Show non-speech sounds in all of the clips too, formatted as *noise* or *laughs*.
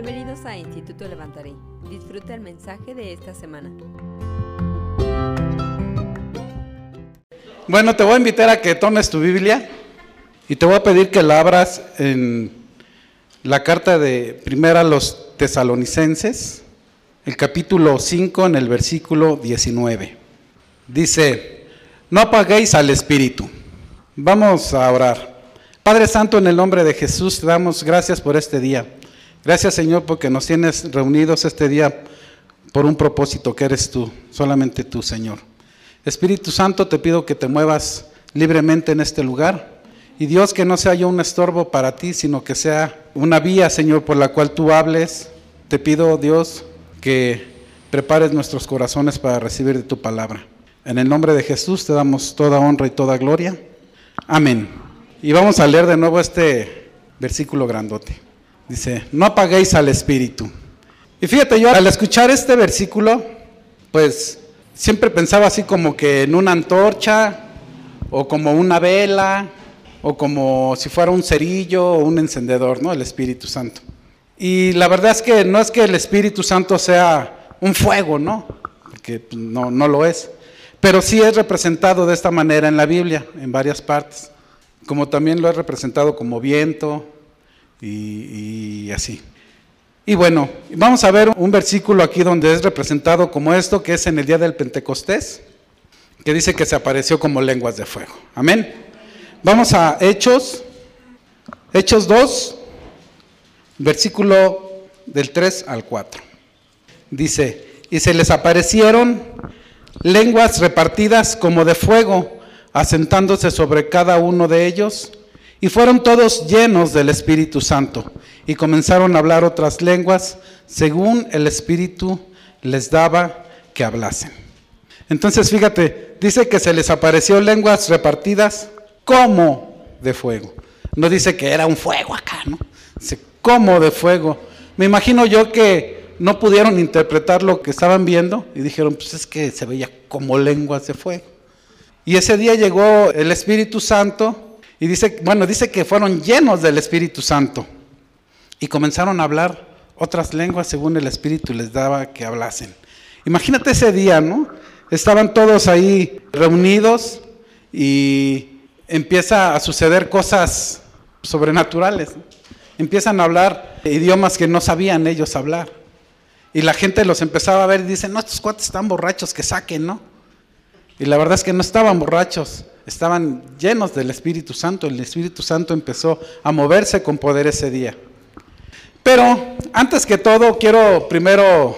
Bienvenidos a Instituto Levantaré. Disfruta el mensaje de esta semana. Bueno, te voy a invitar a que tomes tu Biblia y te voy a pedir que la abras en la carta de primera a los tesalonicenses, el capítulo 5 en el versículo 19. Dice, no apaguéis al Espíritu. Vamos a orar. Padre Santo, en el nombre de Jesús, te damos gracias por este día. Gracias Señor porque nos tienes reunidos este día por un propósito que eres tú, solamente tú Señor. Espíritu Santo, te pido que te muevas libremente en este lugar. Y Dios, que no sea yo un estorbo para ti, sino que sea una vía, Señor, por la cual tú hables. Te pido, Dios, que prepares nuestros corazones para recibir de tu palabra. En el nombre de Jesús te damos toda honra y toda gloria. Amén. Y vamos a leer de nuevo este versículo grandote. Dice, no apaguéis al Espíritu. Y fíjate, yo al escuchar este versículo, pues siempre pensaba así como que en una antorcha, o como una vela, o como si fuera un cerillo o un encendedor, ¿no? El Espíritu Santo. Y la verdad es que no es que el Espíritu Santo sea un fuego, ¿no? Porque pues, no, no lo es. Pero sí es representado de esta manera en la Biblia, en varias partes. Como también lo es representado como viento, y, así. Y bueno, vamos a ver un versículo aquí donde es representado como esto, que es en el día del Pentecostés, que dice que se apareció como lenguas de fuego. Amén. Vamos a Hechos, Hechos 2, versículo del 3 al 4. Dice, y se les aparecieron lenguas repartidas como de fuego, asentándose sobre cada uno de ellos y fueron todos llenos del Espíritu Santo y comenzaron a hablar otras lenguas según el Espíritu les daba que hablasen. Entonces fíjate, dice que se les apareció lenguas repartidas como de fuego. No dice que era un fuego acá, ¿no? Dice como de fuego. Me imagino yo que no pudieron interpretar lo que estaban viendo y dijeron, pues es que se veía como lenguas de fuego. Y ese día llegó el Espíritu Santo y dice, bueno, dice que fueron llenos del Espíritu Santo y comenzaron a hablar otras lenguas según el Espíritu les daba que hablasen. Imagínate ese día, ¿no? Estaban todos ahí reunidos y empieza a suceder cosas sobrenaturales. Empiezan a hablar idiomas que no sabían ellos hablar. Y la gente los empezaba a ver y dice, no, estos cuates están borrachos, que saquen, ¿no? Y la verdad es que no estaban borrachos, estaban llenos del Espíritu Santo. El Espíritu Santo empezó a moverse con poder ese día. Pero antes que todo, quiero primero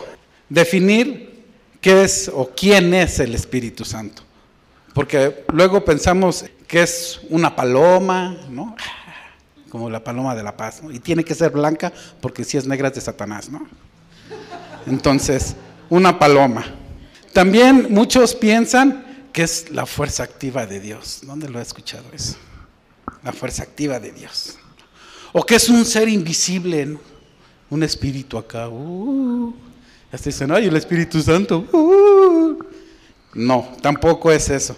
definir qué es o quién es el Espíritu Santo. Porque luego pensamos que es una paloma, ¿no? *laughs* Como la paloma de la paz, Y tiene que ser blanca porque si es negra es de Satanás, ¿no? Entonces, una paloma. También muchos piensan ¿Qué es la fuerza activa de Dios? ¿Dónde lo he escuchado eso? La fuerza activa de Dios. O que es un ser invisible, un espíritu acá. Uh, ya dicen, ay, el Espíritu Santo. Uh". No, tampoco es eso.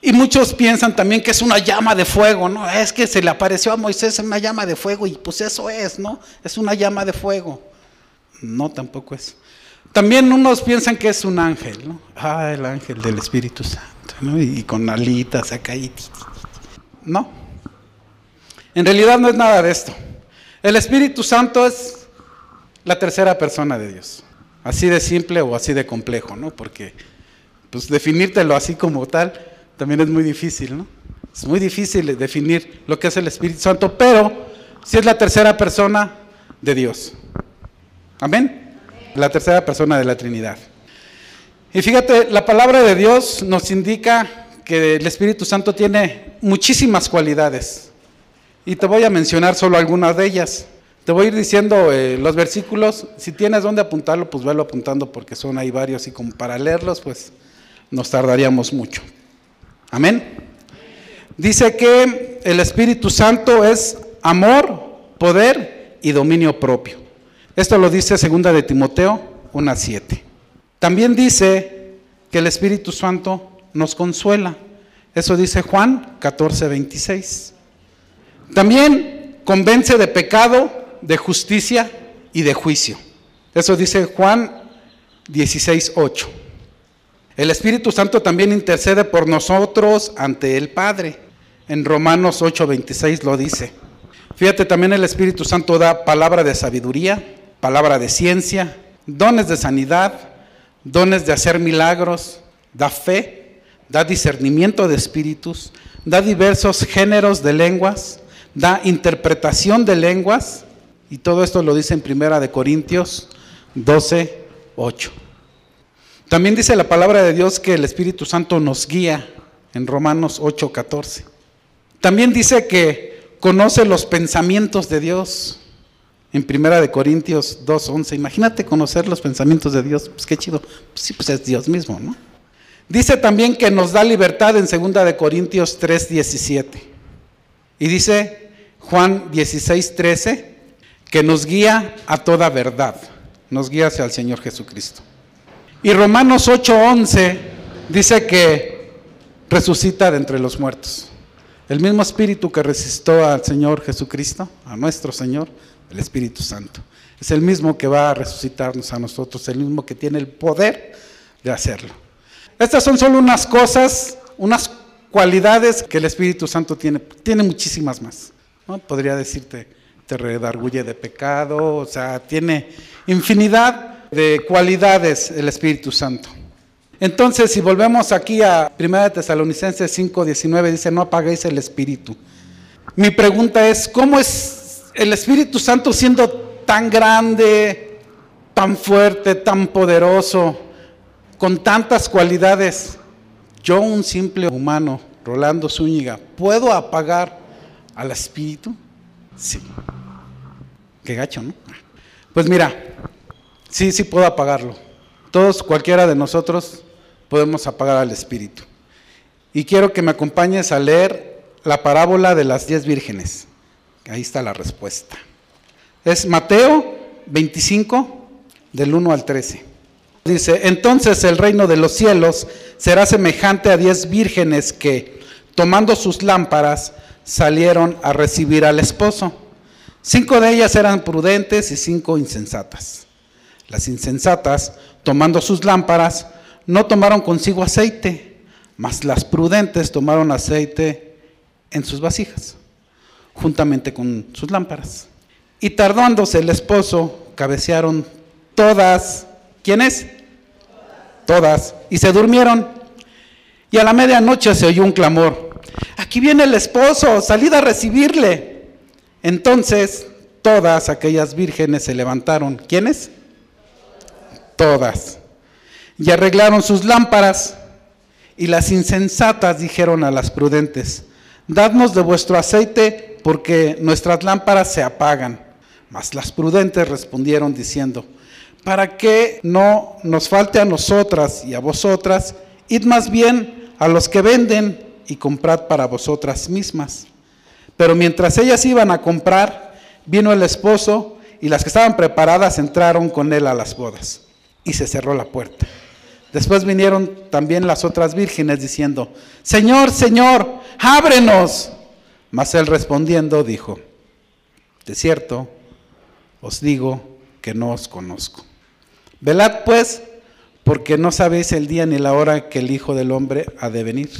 Y muchos piensan también que es una llama de fuego, ¿no? Es que se le apareció a Moisés una llama de fuego y pues eso es, ¿no? Es una llama de fuego. No, tampoco es. También unos piensan que es un ángel, ¿no? Ah, el ángel del Espíritu Santo, ¿no? Y, con alitas acá y... No. En realidad no es nada de esto. El Espíritu Santo es la tercera persona de Dios. Así de simple o así de complejo, ¿no? Porque pues definírtelo así como tal también es muy difícil, ¿no? Es muy difícil definir lo que es el Espíritu Santo, pero sí es la tercera persona de Dios. Amén la tercera persona de la Trinidad. Y fíjate, la palabra de Dios nos indica que el Espíritu Santo tiene muchísimas cualidades. Y te voy a mencionar solo algunas de ellas. Te voy a ir diciendo eh, los versículos. Si tienes dónde apuntarlo, pues velo apuntando porque son ahí varios y como para leerlos, pues nos tardaríamos mucho. Amén. Dice que el Espíritu Santo es amor, poder y dominio propio. Esto lo dice segunda de Timoteo 1.7. También dice que el Espíritu Santo nos consuela. Eso dice Juan 14.26. También convence de pecado, de justicia y de juicio. Eso dice Juan 16, 8. El Espíritu Santo también intercede por nosotros ante el Padre. En Romanos 8, 26 lo dice. Fíjate, también el Espíritu Santo da palabra de sabiduría, palabra de ciencia, dones de sanidad, dones de hacer milagros, da fe, da discernimiento de espíritus, da diversos géneros de lenguas, da interpretación de lenguas, y todo esto lo dice en Primera de Corintios 12, 8. También dice la palabra de Dios que el Espíritu Santo nos guía en Romanos 8, 14. También dice que conoce los pensamientos de Dios en Primera de Corintios 2, 11. Imagínate conocer los pensamientos de Dios, pues qué chido. Pues sí, pues es Dios mismo, ¿no? Dice también que nos da libertad en Segunda de Corintios 3, 17. Y dice Juan 16, 13 que nos guía a toda verdad, nos guía hacia el Señor Jesucristo. Y Romanos 8:11 dice que resucita de entre los muertos. El mismo espíritu que resistió al Señor Jesucristo, a nuestro Señor, el Espíritu Santo. Es el mismo que va a resucitarnos a nosotros, el mismo que tiene el poder de hacerlo. Estas son solo unas cosas, unas cualidades que el Espíritu Santo tiene. Tiene muchísimas más. Podría decirte, te redarguye de pecado, o sea, tiene infinidad de cualidades el Espíritu Santo. Entonces, si volvemos aquí a 1 Tesalonicenses 5, 19, dice, no apaguéis el Espíritu. Mi pregunta es, ¿cómo es el Espíritu Santo siendo tan grande, tan fuerte, tan poderoso, con tantas cualidades? Yo, un simple humano, Rolando Zúñiga, ¿puedo apagar al Espíritu? Sí. Qué gacho, ¿no? Pues mira, sí, sí puedo apagarlo. Todos, cualquiera de nosotros, podemos apagar al Espíritu. Y quiero que me acompañes a leer la parábola de las diez vírgenes. Ahí está la respuesta. Es Mateo 25, del 1 al 13. Dice, entonces el reino de los cielos será semejante a diez vírgenes que, tomando sus lámparas, salieron a recibir al esposo. Cinco de ellas eran prudentes y cinco insensatas. Las insensatas, tomando sus lámparas, no tomaron consigo aceite, mas las prudentes tomaron aceite en sus vasijas, juntamente con sus lámparas. Y tardándose el esposo, cabecearon todas. ¿Quiénes? Todas. Y se durmieron. Y a la medianoche se oyó un clamor. Aquí viene el esposo, salid a recibirle. Entonces todas aquellas vírgenes se levantaron. ¿Quiénes? Todas. Y arreglaron sus lámparas. Y las insensatas dijeron a las prudentes, dadnos de vuestro aceite porque nuestras lámparas se apagan. Mas las prudentes respondieron diciendo, para que no nos falte a nosotras y a vosotras, id más bien a los que venden y comprad para vosotras mismas. Pero mientras ellas iban a comprar, vino el esposo y las que estaban preparadas entraron con él a las bodas. Y se cerró la puerta. Después vinieron también las otras vírgenes diciendo, Señor, Señor, ábrenos. Mas él respondiendo dijo, de cierto, os digo que no os conozco. Velad pues, porque no sabéis el día ni la hora que el Hijo del Hombre ha de venir.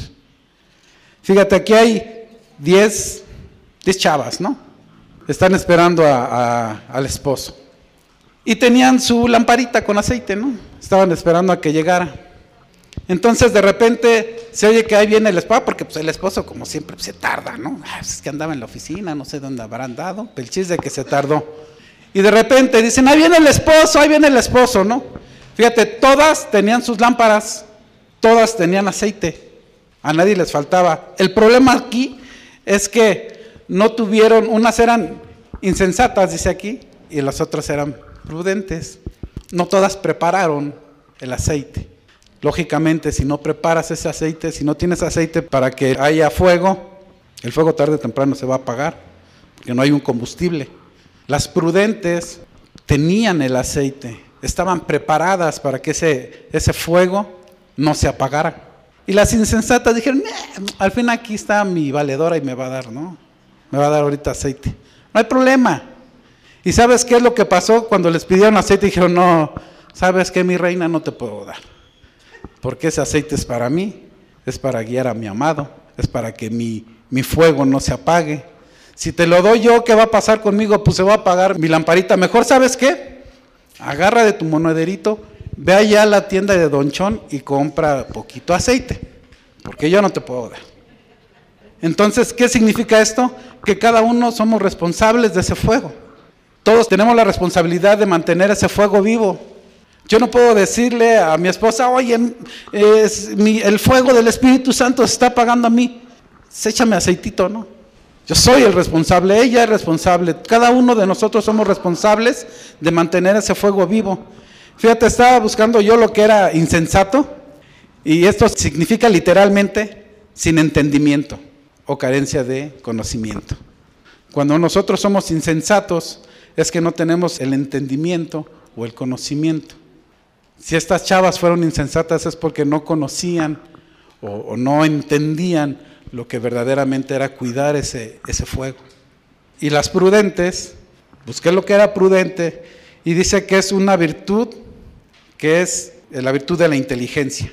Fíjate, aquí hay diez 10 chavas, ¿no? Están esperando al esposo. Y tenían su lamparita con aceite, ¿no? Estaban esperando a que llegara. Entonces de repente se oye que ahí viene el esposo, porque pues, el esposo como siempre se tarda, ¿no? Ah, pues, es que andaba en la oficina, no sé dónde habrán dado, el chiste de que se tardó. Y de repente dicen, ahí viene el esposo, ahí viene el esposo, ¿no? Fíjate, todas tenían sus lámparas, todas tenían aceite, a nadie les faltaba. El problema aquí es que no tuvieron, unas eran insensatas, dice aquí, y las otras eran prudentes. No todas prepararon el aceite. Lógicamente, si no preparas ese aceite, si no tienes aceite para que haya fuego, el fuego tarde o temprano se va a apagar, porque no hay un combustible. Las prudentes tenían el aceite, estaban preparadas para que ese, ese fuego no se apagara. Y las insensatas dijeron, al fin aquí está mi valedora y me va a dar, ¿no? me va a dar ahorita aceite. No hay problema. ¿Y sabes qué es lo que pasó cuando les pidieron aceite? Dijeron, no, sabes qué, mi reina, no te puedo dar. Porque ese aceite es para mí, es para guiar a mi amado, es para que mi, mi fuego no se apague. Si te lo doy yo, ¿qué va a pasar conmigo? Pues se va a apagar mi lamparita. Mejor, ¿sabes qué? Agarra de tu monederito, ve allá a la tienda de Donchón y compra poquito aceite, porque yo no te puedo dar. Entonces, ¿qué significa esto? Que cada uno somos responsables de ese fuego. Todos tenemos la responsabilidad de mantener ese fuego vivo. Yo no puedo decirle a mi esposa, oye, es el fuego del Espíritu Santo se está apagando a mí. Échame aceitito, ¿no? Yo soy el responsable, ella es responsable. Cada uno de nosotros somos responsables de mantener ese fuego vivo. Fíjate, estaba buscando yo lo que era insensato y esto significa literalmente sin entendimiento o carencia de conocimiento. Cuando nosotros somos insensatos, es que no tenemos el entendimiento o el conocimiento. Si estas chavas fueron insensatas es porque no conocían o, no entendían lo que verdaderamente era cuidar ese, ese fuego. Y las prudentes, busqué lo que era prudente y dice que es una virtud que es la virtud de la inteligencia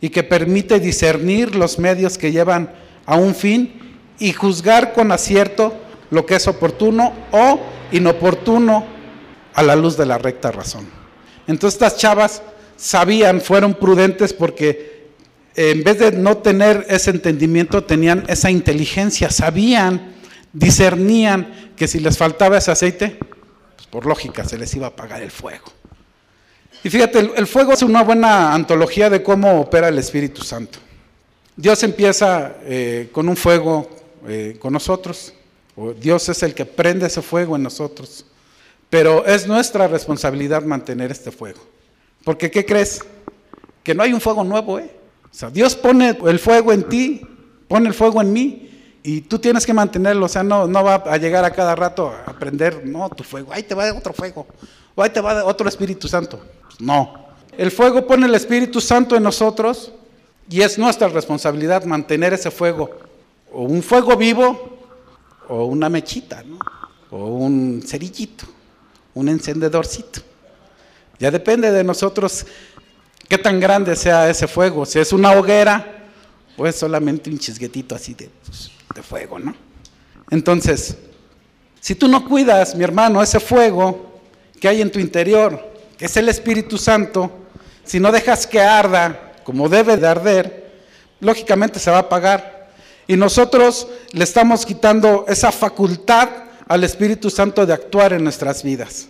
y que permite discernir los medios que llevan a un fin y juzgar con acierto lo que es oportuno o inoportuno a la luz de la recta razón. Entonces estas chavas sabían, fueron prudentes porque en vez de no tener ese entendimiento, tenían esa inteligencia, sabían, discernían que si les faltaba ese aceite, pues por lógica se les iba a apagar el fuego. Y fíjate, el, fuego es una buena antología de cómo opera el Espíritu Santo. Dios empieza eh, con un fuego eh, con nosotros, Dios es el que prende ese fuego en nosotros. Pero es nuestra responsabilidad mantener este fuego. Porque ¿qué crees? Que no hay un fuego nuevo, ¿eh? O sea, Dios pone el fuego en ti, pone el fuego en mí, y tú tienes que mantenerlo. O sea, no, no va a llegar a cada rato a prender, no, tu fuego, ahí te va otro fuego, o ahí te va otro Espíritu Santo. Pues no. El fuego pone el Espíritu Santo en nosotros y es nuestra responsabilidad mantener ese fuego, o un fuego vivo o una mechita, ¿no? o un cerillito, un encendedorcito. Ya depende de nosotros qué tan grande sea ese fuego. Si es una hoguera, pues solamente un chisguetito así de, pues, de fuego, ¿no? Entonces, si tú no cuidas, mi hermano, ese fuego que hay en tu interior, que es el Espíritu Santo, si no dejas que arda como debe de arder, lógicamente se va a apagar. Y nosotros le estamos quitando esa facultad al Espíritu Santo de actuar en nuestras vidas.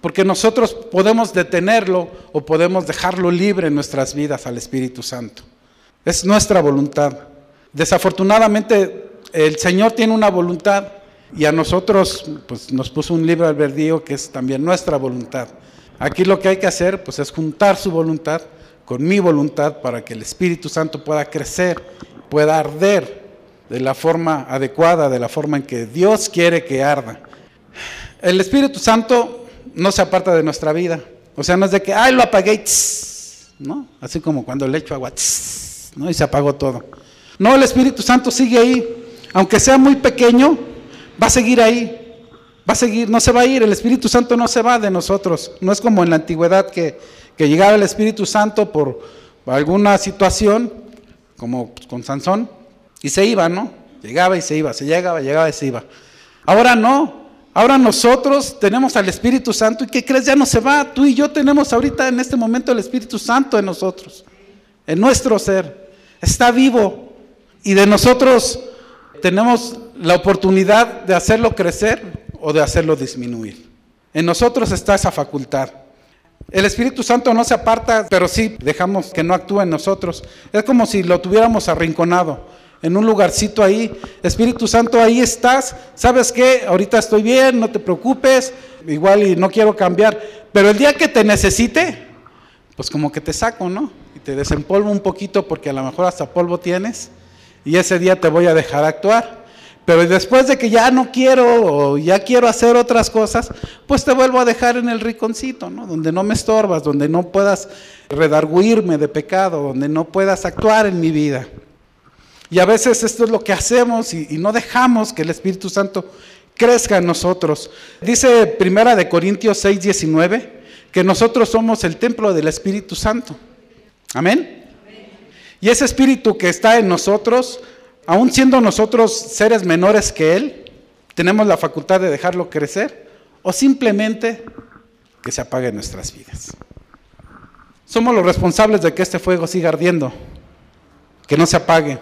Porque nosotros podemos detenerlo o podemos dejarlo libre en nuestras vidas al Espíritu Santo. Es nuestra voluntad. Desafortunadamente el Señor tiene una voluntad y a nosotros pues, nos puso un libre albedrío que es también nuestra voluntad. Aquí lo que hay que hacer pues, es juntar su voluntad con mi voluntad para que el Espíritu Santo pueda crecer, pueda arder de la forma adecuada, de la forma en que Dios quiere que arda. El Espíritu Santo no se aparta de nuestra vida. O sea, no es de que, ay, lo apagué, ¿no? Así como cuando le echo agua, ¿no? Y se apagó todo. No, el Espíritu Santo sigue ahí. Aunque sea muy pequeño, va a seguir ahí. Va a seguir, no se va a ir. El Espíritu Santo no se va de nosotros. No es como en la antigüedad que, que llegaba el Espíritu Santo por alguna situación, como con Sansón, y se iba, ¿no? Llegaba y se iba, se llegaba, llegaba y se iba. Ahora no. Ahora nosotros tenemos al Espíritu Santo y ¿qué crees? Ya no se va. Tú y yo tenemos ahorita en este momento el Espíritu Santo en nosotros, en nuestro ser. Está vivo y de nosotros tenemos la oportunidad de hacerlo crecer o de hacerlo disminuir. En nosotros está esa facultad. El Espíritu Santo no se aparta, pero sí dejamos que no actúe en nosotros. Es como si lo tuviéramos arrinconado en un lugarcito ahí. Espíritu Santo, ahí estás. ¿Sabes qué? Ahorita estoy bien, no te preocupes. Igual y no quiero cambiar. Pero el día que te necesite, pues como que te saco, ¿no? Y te desempolvo un poquito porque a lo mejor hasta polvo tienes. Y ese día te voy a dejar actuar. Pero después de que ya no quiero o ya quiero hacer otras cosas, pues te vuelvo a dejar en el riconcito, ¿no? Donde no me estorbas, donde no puedas redarguirme de pecado, donde no puedas actuar en mi vida. Y a veces esto es lo que hacemos y, no dejamos que el Espíritu Santo crezca en nosotros. Dice Primera de Corintios 6, 19, que nosotros somos el templo del Espíritu Santo. Amén. Y ese Espíritu que está en nosotros, aun siendo nosotros seres menores que Él, tenemos la facultad de dejarlo crecer o simplemente que se apague en nuestras vidas. Somos los responsables de que este fuego siga ardiendo, que no se apague.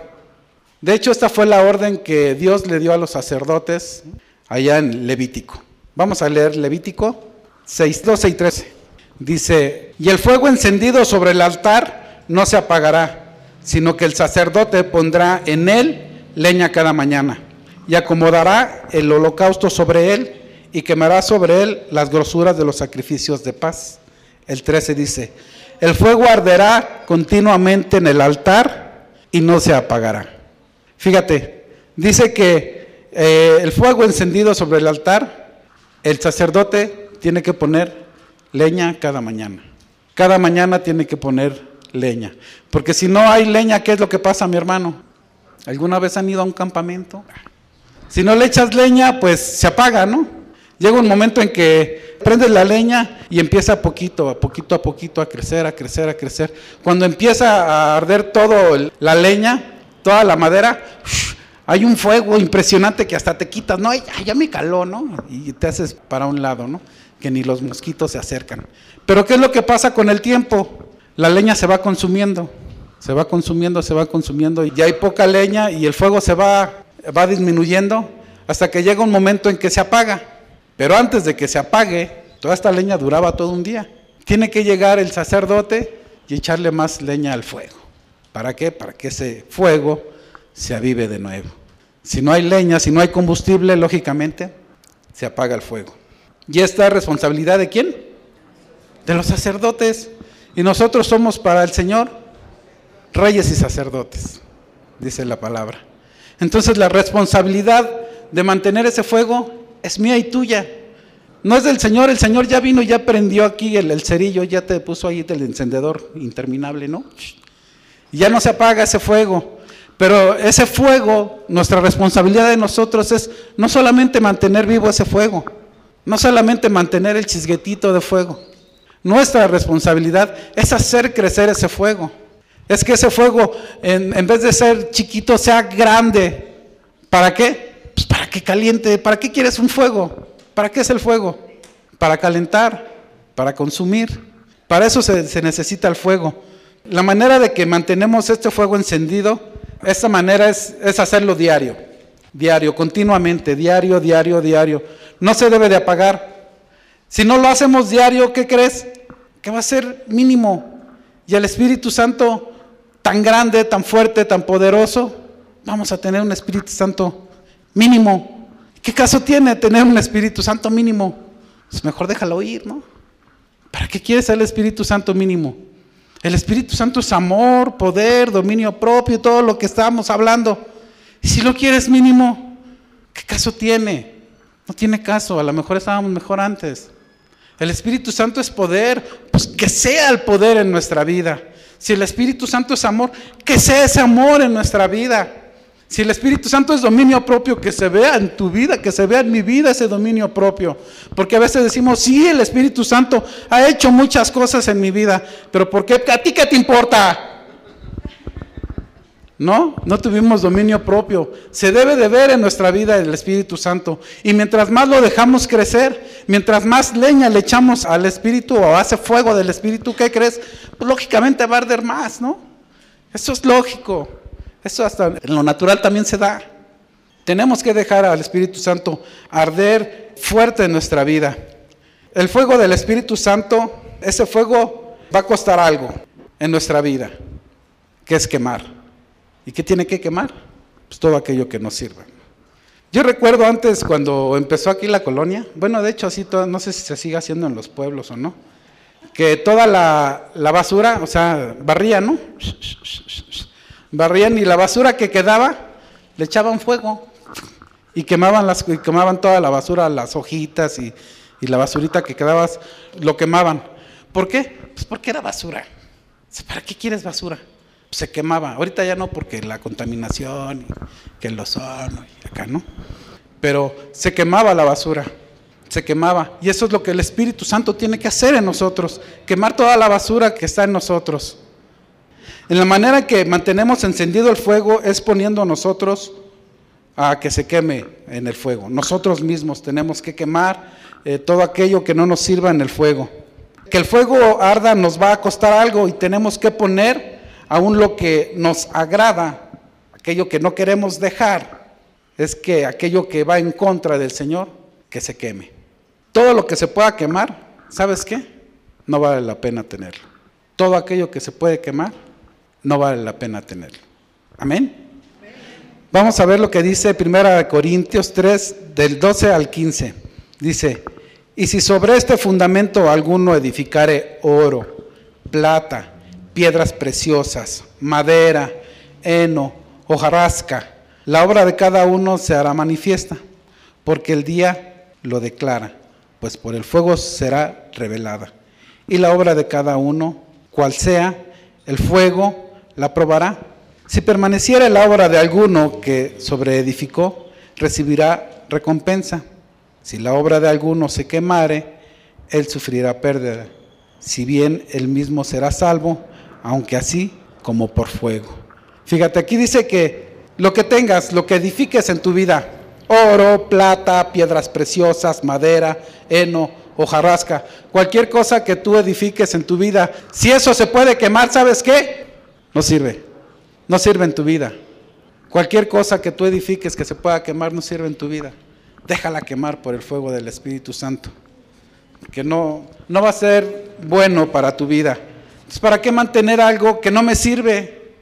De hecho, esta fue la orden que Dios le dio a los sacerdotes allá en Levítico. Vamos a leer Levítico 6, 12 y 13. Dice, y el fuego encendido sobre el altar no se apagará, sino que el sacerdote pondrá en él leña cada mañana y acomodará el holocausto sobre él y quemará sobre él las grosuras de los sacrificios de paz. El 13 dice, el fuego arderá continuamente en el altar y no se apagará. Fíjate, dice que eh, el fuego encendido sobre el altar, el sacerdote tiene que poner leña cada mañana. Cada mañana tiene que poner leña. Porque si no hay leña, ¿qué es lo que pasa, mi hermano? ¿Alguna vez han ido a un campamento? Si no le echas leña, pues se apaga, ¿no? Llega un momento en que prendes la leña y empieza poquito, a poquito a poquito a crecer, a crecer, a crecer. Cuando empieza a arder todo la leña, toda la madera, hay un fuego impresionante que hasta te quitas, no, ya me caló, ¿no? Y te haces para un lado, ¿no? Que ni los mosquitos se acercan. Pero ¿qué es lo que pasa con el tiempo? La leña se va consumiendo, se va consumiendo, se va consumiendo, y ya hay poca leña y el fuego se va, va disminuyendo hasta que llega un momento en que se apaga. Pero antes de que se apague, toda esta leña duraba todo un día. Tiene que llegar el sacerdote y echarle más leña al fuego. ¿Para qué? Para que ese fuego se avive de nuevo. Si no hay leña, si no hay combustible, lógicamente, se apaga el fuego. ¿Y esta es responsabilidad de quién? De los sacerdotes. Y nosotros somos para el Señor reyes y sacerdotes, dice la palabra. Entonces la responsabilidad de mantener ese fuego es mía y tuya. No es del Señor, el Señor ya vino y ya prendió aquí el, cerillo, ya te puso ahí el encendedor interminable, ¿no? Ya no se apaga ese fuego. Pero ese fuego, nuestra responsabilidad de nosotros es no solamente mantener vivo ese fuego, no solamente mantener el chisguetito de fuego. Nuestra responsabilidad es hacer crecer ese fuego. Es que ese fuego, en, en vez de ser chiquito, sea grande. ¿Para qué? Pues para que caliente, ¿para qué quieres un fuego? ¿Para qué es el fuego? Para calentar, para consumir. Para eso se, necesita el fuego. La manera de que mantenemos este fuego encendido, esta manera es, hacerlo diario, diario, continuamente, diario, diario, diario. No se debe de apagar. Si no lo hacemos diario, ¿qué crees? Que va a ser mínimo. Y el Espíritu Santo, tan grande, tan fuerte, tan poderoso, vamos a tener un Espíritu Santo mínimo. ¿Qué caso tiene tener un Espíritu Santo mínimo? Pues mejor déjalo ir, ¿no? ¿Para qué quieres el Espíritu Santo mínimo? El Espíritu Santo es amor, poder, dominio propio, todo lo que estábamos hablando. Y si lo quieres mínimo, ¿qué caso tiene? No tiene caso, a lo mejor estábamos mejor antes. El Espíritu Santo es poder, pues que sea el poder en nuestra vida. Si el Espíritu Santo es amor, que sea ese amor en nuestra vida. Si el Espíritu Santo es dominio propio, que se vea en tu vida, que se vea en mi vida ese dominio propio. Porque a veces decimos, sí, el Espíritu Santo ha hecho muchas cosas en mi vida, pero ¿por qué? ¿A ti qué te importa? No, no tuvimos dominio propio. Se debe de ver en nuestra vida el Espíritu Santo. Y mientras más lo dejamos crecer, mientras más leña le echamos al Espíritu o hace fuego del Espíritu, ¿qué crees? Pues lógicamente va a arder más, ¿no? Eso es lógico. Eso hasta en lo natural también se da. Tenemos que dejar al Espíritu Santo arder fuerte en nuestra vida. El fuego del Espíritu Santo, ese fuego va a costar algo en nuestra vida, que es quemar. ¿Y qué tiene que quemar? Pues todo aquello que nos sirva. Yo recuerdo antes cuando empezó aquí la colonia, bueno, de hecho así, no sé si se sigue haciendo en los pueblos o no, que toda la, la basura, o sea, barría, ¿no? Barrían y la basura que quedaba le echaban fuego y quemaban, las, quemaban toda la basura, las hojitas y, la basurita que quedaba, lo quemaban. ¿Por qué? Pues porque era basura. ¿Para qué quieres basura? Pues se quemaba. Ahorita ya no porque la contaminación, y que el ozono y acá, ¿no? pero se quemaba la basura, se quemaba. Y eso es lo que el Espíritu Santo tiene que hacer en nosotros, quemar toda la basura que está en nosotros. En la manera que mantenemos encendido el fuego es poniendo a nosotros a que se queme en el fuego. Nosotros mismos tenemos que quemar eh, todo aquello que no nos sirva en el fuego. Que el fuego arda nos va a costar algo y tenemos que poner aún lo que nos agrada, aquello que no queremos dejar, es que aquello que va en contra del Señor, que se queme. Todo lo que se pueda quemar, ¿sabes qué? No vale la pena tenerlo. Todo aquello que se puede quemar, no vale la pena tenerlo. Amén. Vamos a ver lo que dice 1 Corintios 3, del 12 al 15. Dice, y si sobre este fundamento alguno edificare oro, plata, piedras preciosas, madera, heno, hojarasca, la obra de cada uno se hará manifiesta, porque el día lo declara, pues por el fuego será revelada. Y la obra de cada uno, cual sea, el fuego la probará si permaneciera la obra de alguno que sobreedificó, recibirá recompensa. Si la obra de alguno se quemare, él sufrirá pérdida. Si bien él mismo será salvo, aunque así como por fuego. Fíjate, aquí dice que lo que tengas, lo que edifiques en tu vida, oro, plata, piedras preciosas, madera, heno, hojarasca, cualquier cosa que tú edifiques en tu vida, si eso se puede quemar, ¿sabes qué? No sirve no sirve en tu vida. Cualquier cosa que tú edifiques que se pueda quemar no sirve en tu vida. Déjala quemar por el fuego del Espíritu Santo. Que no, no va a ser bueno para tu vida. Entonces, ¿para qué mantener algo que no me sirve?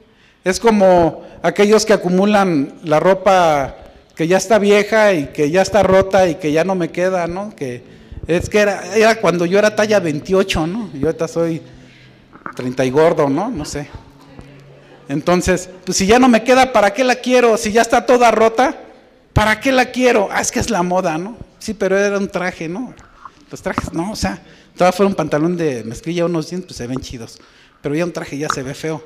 Es como aquellos que acumulan la ropa que ya está vieja y que ya está rota y que ya no me queda, ¿no? Que es que era, era cuando yo era talla 28, ¿no? Y ahorita soy 30 y gordo, ¿no? No sé. Entonces, pues si ya no me queda, ¿para qué la quiero? Si ya está toda rota, ¿para qué la quiero? Ah, es que es la moda, ¿no? Sí, pero era un traje, ¿no? Los trajes, no, o sea, todavía fuera un pantalón de mezclilla, unos jeans, pues se ven chidos. Pero ya un traje ya se ve feo.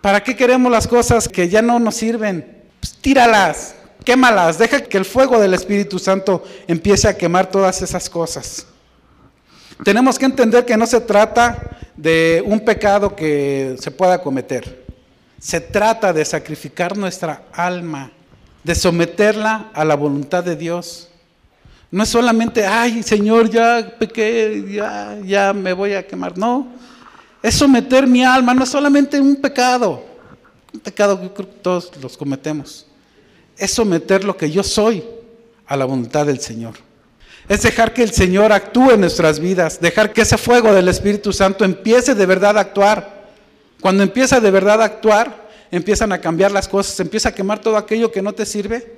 ¿Para qué queremos las cosas que ya no nos sirven? Pues tíralas, quémalas, deja que el fuego del Espíritu Santo empiece a quemar todas esas cosas. Tenemos que entender que no se trata de un pecado que se pueda cometer. Se trata de sacrificar nuestra alma, de someterla a la voluntad de Dios. No es solamente, ay Señor, ya pequé, ya, ya me voy a quemar. No, es someter mi alma, no es solamente un pecado. Un pecado que todos los cometemos. Es someter lo que yo soy a la voluntad del Señor. Es dejar que el Señor actúe en nuestras vidas, dejar que ese fuego del Espíritu Santo empiece de verdad a actuar. Cuando empieza de verdad a actuar, empiezan a cambiar las cosas, empieza a quemar todo aquello que no te sirve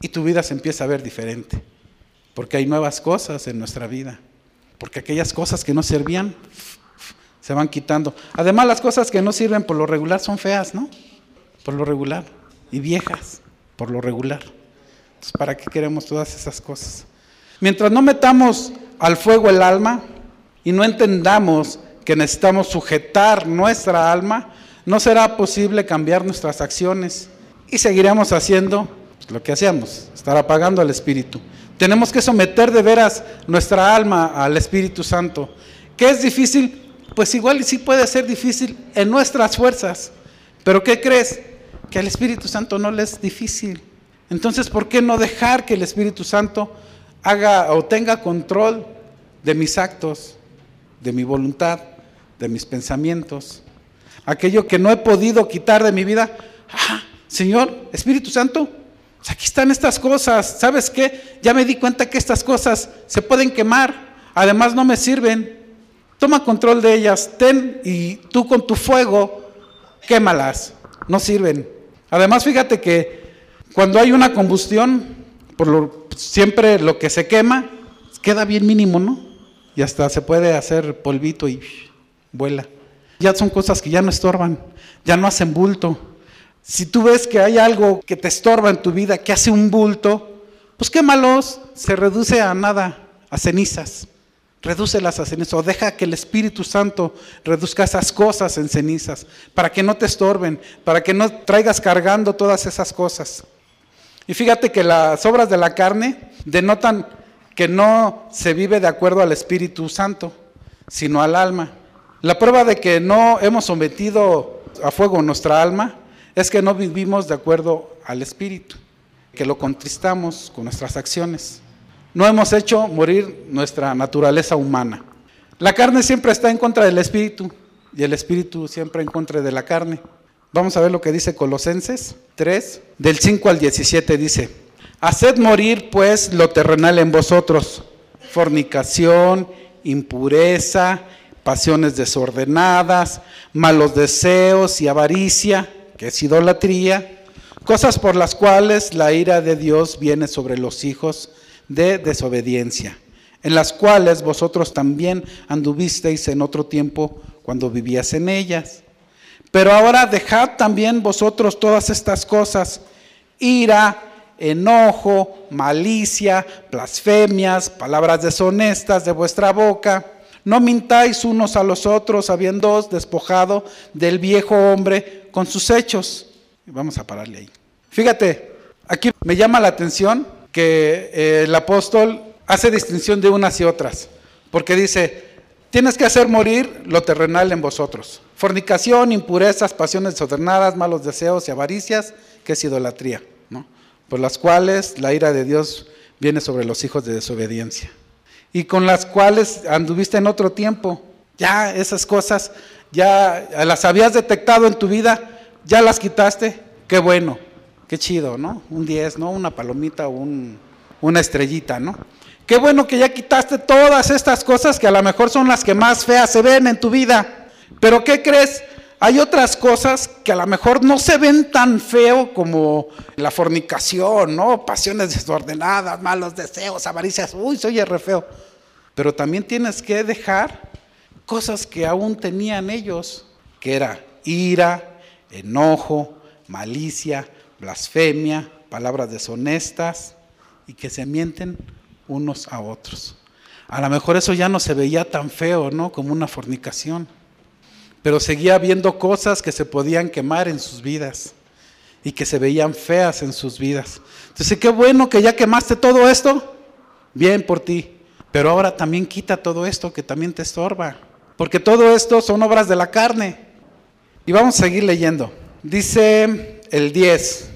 y tu vida se empieza a ver diferente. Porque hay nuevas cosas en nuestra vida. Porque aquellas cosas que no servían se van quitando. Además, las cosas que no sirven por lo regular son feas, ¿no? Por lo regular. Y viejas, por lo regular. Entonces, ¿para qué queremos todas esas cosas? Mientras no metamos al fuego el alma y no entendamos que necesitamos sujetar nuestra alma, no será posible cambiar nuestras acciones y seguiremos haciendo lo que hacíamos, estar apagando al Espíritu. Tenemos que someter de veras nuestra alma al Espíritu Santo. ¿Qué es difícil? Pues igual sí puede ser difícil en nuestras fuerzas. Pero ¿qué crees? Que al Espíritu Santo no le es difícil. Entonces, ¿por qué no dejar que el Espíritu Santo haga o tenga control de mis actos, de mi voluntad? De mis pensamientos, aquello que no he podido quitar de mi vida. Ah, Señor, Espíritu Santo, pues aquí están estas cosas. ¿Sabes qué? Ya me di cuenta que estas cosas se pueden quemar, además no me sirven. Toma control de ellas, ten y tú con tu fuego quémalas, no sirven. Además, fíjate que cuando hay una combustión, por lo, siempre lo que se quema queda bien mínimo, ¿no? Y hasta se puede hacer polvito y vuela. Ya son cosas que ya no estorban, ya no hacen bulto. Si tú ves que hay algo que te estorba en tu vida, que hace un bulto, pues quémalos, se reduce a nada, a cenizas. Redúcelas a cenizas o deja que el Espíritu Santo reduzca esas cosas en cenizas para que no te estorben, para que no traigas cargando todas esas cosas. Y fíjate que las obras de la carne denotan que no se vive de acuerdo al Espíritu Santo, sino al alma. La prueba de que no hemos sometido a fuego nuestra alma es que no vivimos de acuerdo al Espíritu, que lo contristamos con nuestras acciones. No hemos hecho morir nuestra naturaleza humana. La carne siempre está en contra del Espíritu y el Espíritu siempre en contra de la carne. Vamos a ver lo que dice Colosenses 3, del 5 al 17 dice, Haced morir pues lo terrenal en vosotros, fornicación, impureza, pasiones desordenadas, malos deseos y avaricia, que es idolatría, cosas por las cuales la ira de Dios viene sobre los hijos de desobediencia, en las cuales vosotros también anduvisteis en otro tiempo cuando vivías en ellas pero ahora dejad también vosotros todas estas cosas, ira, enojo, malicia, blasfemias, palabras deshonestas de vuestra boca. No mintáis unos a los otros, habiéndoos despojado del viejo hombre con sus hechos. Vamos a pararle ahí. Fíjate, aquí me llama la atención que eh, el apóstol hace distinción de unas y otras, porque dice, tienes que hacer morir lo terrenal en vosotros. Fornicación, impurezas, pasiones desordenadas, malos deseos y avaricias, que es idolatría, ¿no? por las cuales la ira de Dios viene sobre los hijos de desobediencia. Y con las cuales anduviste en otro tiempo. Ya esas cosas, ya las habías detectado en tu vida, ya las quitaste. Qué bueno, qué chido, ¿no? Un 10, ¿no? Una palomita un, una estrellita, ¿no? Qué bueno que ya quitaste todas estas cosas que a lo mejor son las que más feas se ven en tu vida. Pero ¿qué crees? Hay otras cosas que a lo mejor no se ven tan feo como la fornicación, ¿no? Pasiones desordenadas, malos deseos, avaricias. Uy, soy re feo. Pero también tienes que dejar cosas que aún tenían ellos, que era ira, enojo, malicia, blasfemia, palabras deshonestas y que se mienten unos a otros. A lo mejor eso ya no se veía tan feo, ¿no? Como una fornicación pero seguía viendo cosas que se podían quemar en sus vidas y que se veían feas en sus vidas. Entonces, qué bueno que ya quemaste todo esto, bien por ti, pero ahora también quita todo esto que también te estorba, porque todo esto son obras de la carne. Y vamos a seguir leyendo. Dice el 10,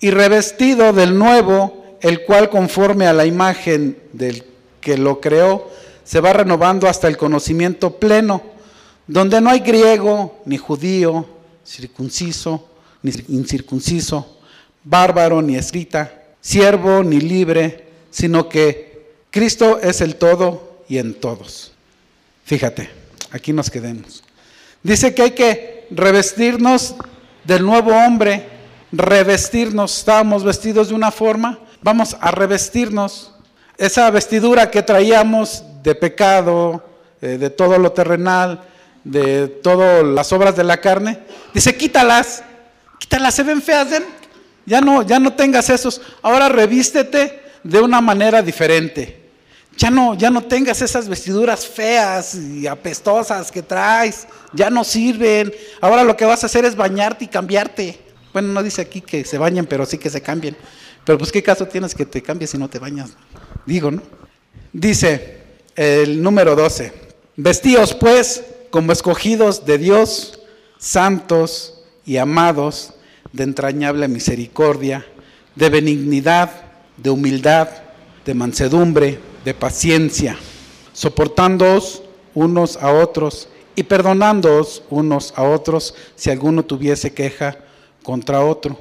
y revestido del nuevo, el cual conforme a la imagen del que lo creó, se va renovando hasta el conocimiento pleno donde no hay griego, ni judío, circunciso, ni incircunciso, bárbaro, ni escrita, siervo, ni libre, sino que Cristo es el todo y en todos. Fíjate, aquí nos quedemos. Dice que hay que revestirnos del nuevo hombre, revestirnos, estábamos vestidos de una forma, vamos a revestirnos. Esa vestidura que traíamos de pecado, eh, de todo lo terrenal, de todas las obras de la carne, dice, quítalas, quítalas, se ven feas, ya no, ya no tengas esos, ahora revístete de una manera diferente. Ya no, ya no tengas esas vestiduras feas y apestosas que traes, ya no sirven. Ahora lo que vas a hacer es bañarte y cambiarte. Bueno, no dice aquí que se bañen, pero sí que se cambien. Pero pues qué caso tienes que te cambies si no te bañas. Digo, ¿no? Dice el número 12. Vestíos pues como escogidos de Dios, santos y amados, de entrañable misericordia, de benignidad, de humildad, de mansedumbre, de paciencia, soportándoos unos a otros y perdonándoos unos a otros si alguno tuviese queja contra otro.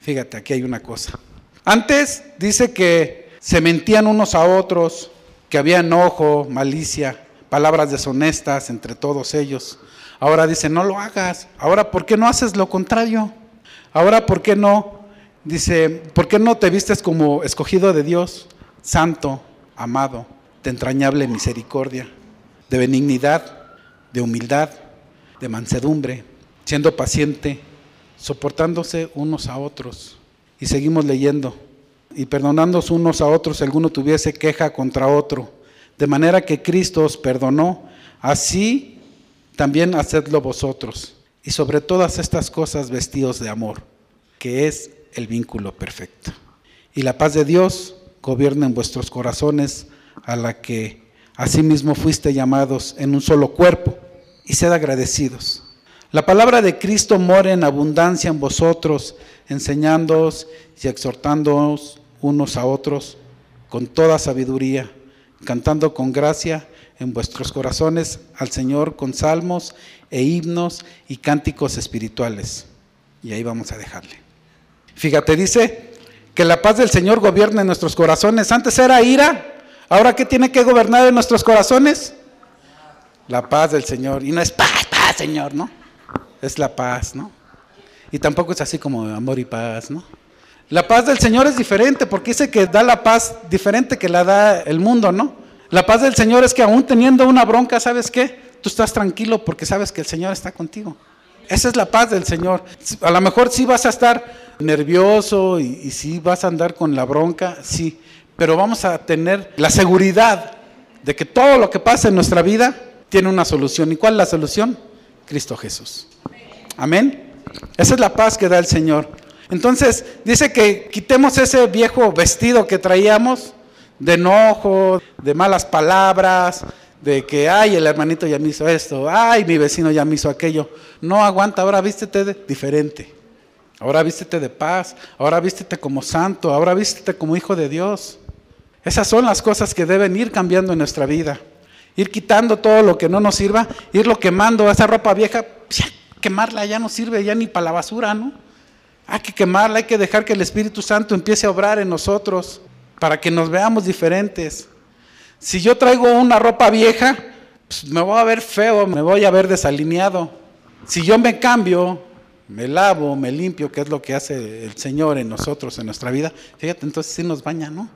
Fíjate, aquí hay una cosa. Antes dice que se mentían unos a otros, que había enojo, malicia, palabras deshonestas entre todos ellos. Ahora dice, no lo hagas. Ahora, ¿por qué no haces lo contrario? Ahora, ¿por qué no? Dice, ¿por qué no te vistes como escogido de Dios, santo, amado, de entrañable misericordia, de benignidad, de humildad, de mansedumbre, siendo paciente, soportándose unos a otros? Y seguimos leyendo. Y perdonándonos unos a otros si alguno tuviese queja contra otro de manera que Cristo os perdonó, así también hacedlo vosotros. Y sobre todas estas cosas vestidos de amor, que es el vínculo perfecto. y la paz de Dios gobierne en vuestros corazones, a la que asimismo fuiste llamados en un solo cuerpo, y sed agradecidos. La palabra de Cristo mora en abundancia en vosotros, enseñándoos y exhortándoos unos a otros con toda sabiduría, cantando con gracia en vuestros corazones al Señor con salmos e himnos y cánticos espirituales. Y ahí vamos a dejarle. Fíjate, dice que la paz del Señor gobierne en nuestros corazones. Antes era ira, ahora ¿qué tiene que gobernar en nuestros corazones? La paz del Señor. Y no es paz, paz, Señor, ¿no? es la paz, ¿no? Y tampoco es así como amor y paz, ¿no? La paz del Señor es diferente porque dice que da la paz diferente que la da el mundo, ¿no? La paz del Señor es que aún teniendo una bronca, ¿sabes qué? Tú estás tranquilo porque sabes que el Señor está contigo. Esa es la paz del Señor. A lo mejor sí vas a estar nervioso y, y sí vas a andar con la bronca, sí, pero vamos a tener la seguridad de que todo lo que pasa en nuestra vida tiene una solución. ¿Y cuál es la solución? Cristo Jesús. Amén. Esa es la paz que da el Señor. Entonces, dice que quitemos ese viejo vestido que traíamos de enojo, de malas palabras, de que, ay, el hermanito ya me hizo esto, ay, mi vecino ya me hizo aquello. No aguanta, ahora vístete de diferente. Ahora vístete de paz, ahora vístete como santo, ahora vístete como hijo de Dios. Esas son las cosas que deben ir cambiando en nuestra vida. Ir quitando todo lo que no nos sirva, irlo quemando, esa ropa vieja, quemarla ya no sirve ya ni para la basura, ¿no? Hay que quemarla, hay que dejar que el Espíritu Santo empiece a obrar en nosotros para que nos veamos diferentes. Si yo traigo una ropa vieja, pues me voy a ver feo, me voy a ver desalineado. Si yo me cambio, me lavo, me limpio, que es lo que hace el Señor en nosotros, en nuestra vida, fíjate, entonces sí nos baña, ¿no?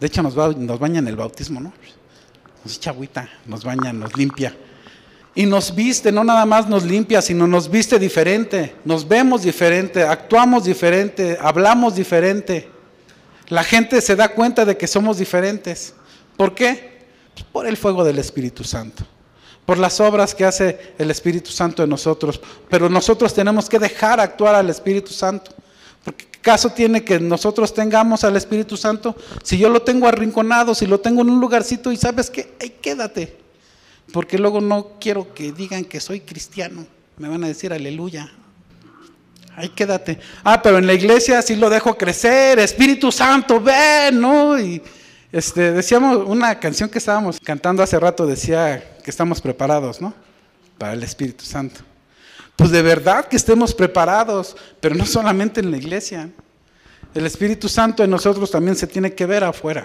De hecho nos, va, nos baña en el bautismo, ¿no? Nos echa agüita, nos baña, nos limpia. Y nos viste, no nada más nos limpia, sino nos viste diferente, nos vemos diferente, actuamos diferente, hablamos diferente. La gente se da cuenta de que somos diferentes. ¿Por qué? Pues por el fuego del Espíritu Santo, por las obras que hace el Espíritu Santo en nosotros. Pero nosotros tenemos que dejar actuar al Espíritu Santo. Porque ¿qué caso tiene que nosotros tengamos al Espíritu Santo si yo lo tengo arrinconado, si lo tengo en un lugarcito y sabes que, ahí quédate porque luego no quiero que digan que soy cristiano. Me van a decir aleluya. Ahí quédate. Ah, pero en la iglesia sí lo dejo crecer. Espíritu Santo, ven, ¿no? Y este, decíamos, una canción que estábamos cantando hace rato decía que estamos preparados, ¿no? Para el Espíritu Santo. Pues de verdad que estemos preparados, pero no solamente en la iglesia. El Espíritu Santo en nosotros también se tiene que ver afuera.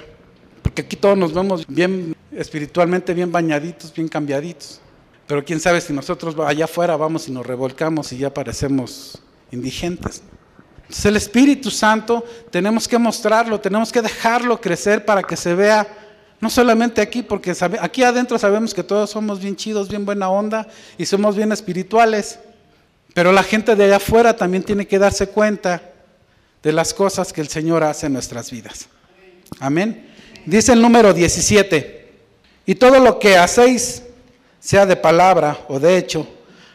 Aquí todos nos vemos bien espiritualmente, bien bañaditos, bien cambiaditos. Pero quién sabe si nosotros allá afuera vamos y nos revolcamos y ya parecemos indigentes. Entonces el Espíritu Santo tenemos que mostrarlo, tenemos que dejarlo crecer para que se vea, no solamente aquí, porque aquí adentro sabemos que todos somos bien chidos, bien buena onda y somos bien espirituales, pero la gente de allá afuera también tiene que darse cuenta de las cosas que el Señor hace en nuestras vidas. Amén. Dice el número 17, y todo lo que hacéis, sea de palabra o de hecho,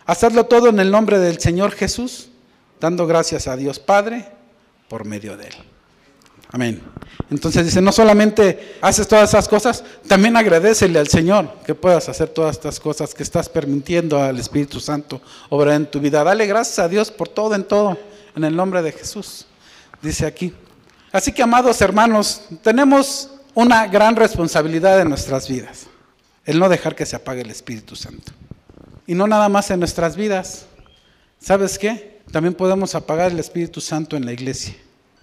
hacedlo todo en el nombre del Señor Jesús, dando gracias a Dios Padre por medio de Él. Amén. Entonces dice, no solamente haces todas esas cosas, también agradecele al Señor que puedas hacer todas estas cosas que estás permitiendo al Espíritu Santo obrar en tu vida. Dale gracias a Dios por todo en todo, en el nombre de Jesús, dice aquí. Así que, amados hermanos, tenemos una gran responsabilidad en nuestras vidas, el no dejar que se apague el Espíritu Santo. Y no nada más en nuestras vidas. ¿Sabes qué? También podemos apagar el Espíritu Santo en la iglesia,